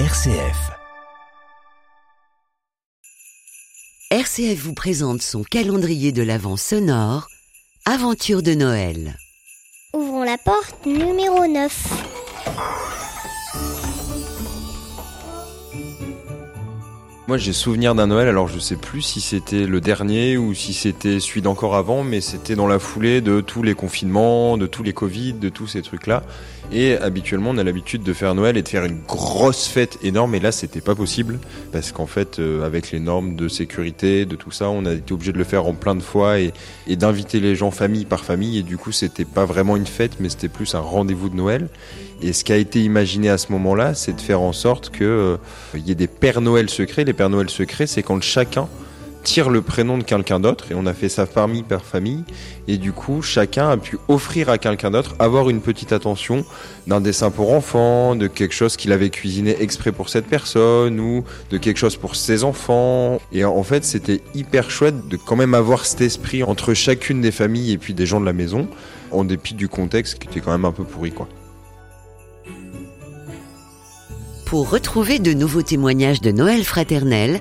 RCF. RCF vous présente son calendrier de l'Avent sonore, Aventure de Noël. Ouvrons la porte numéro 9. Moi j'ai souvenir d'un Noël, alors je sais plus si c'était le dernier ou si c'était celui d'encore avant, mais c'était dans la foulée de tous les confinements, de tous les Covid, de tous ces trucs-là. Et habituellement on a l'habitude de faire Noël et de faire une grosse fête énorme, et là c'était pas possible, parce qu'en fait euh, avec les normes de sécurité, de tout ça, on a été obligé de le faire en plein de fois et, et d'inviter les gens famille par famille, et du coup c'était pas vraiment une fête, mais c'était plus un rendez-vous de Noël. Et ce qui a été imaginé à ce moment-là, c'est de faire en sorte qu'il euh, y ait des Pères Noël secrets. Pères Noël secrets, c'est quand chacun tire le prénom de quelqu'un d'autre, et on a fait ça parmi par famille, et du coup, chacun a pu offrir à quelqu'un d'autre, avoir une petite attention d'un dessin pour enfants, de quelque chose qu'il avait cuisiné exprès pour cette personne, ou de quelque chose pour ses enfants. Et en fait, c'était hyper chouette de quand même avoir cet esprit entre chacune des familles et puis des gens de la maison, en dépit du contexte qui était quand même un peu pourri, quoi. Pour retrouver de nouveaux témoignages de Noël fraternel,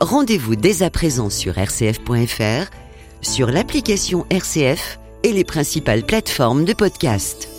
rendez-vous dès à présent sur rcf.fr, sur l'application RCF et les principales plateformes de podcast.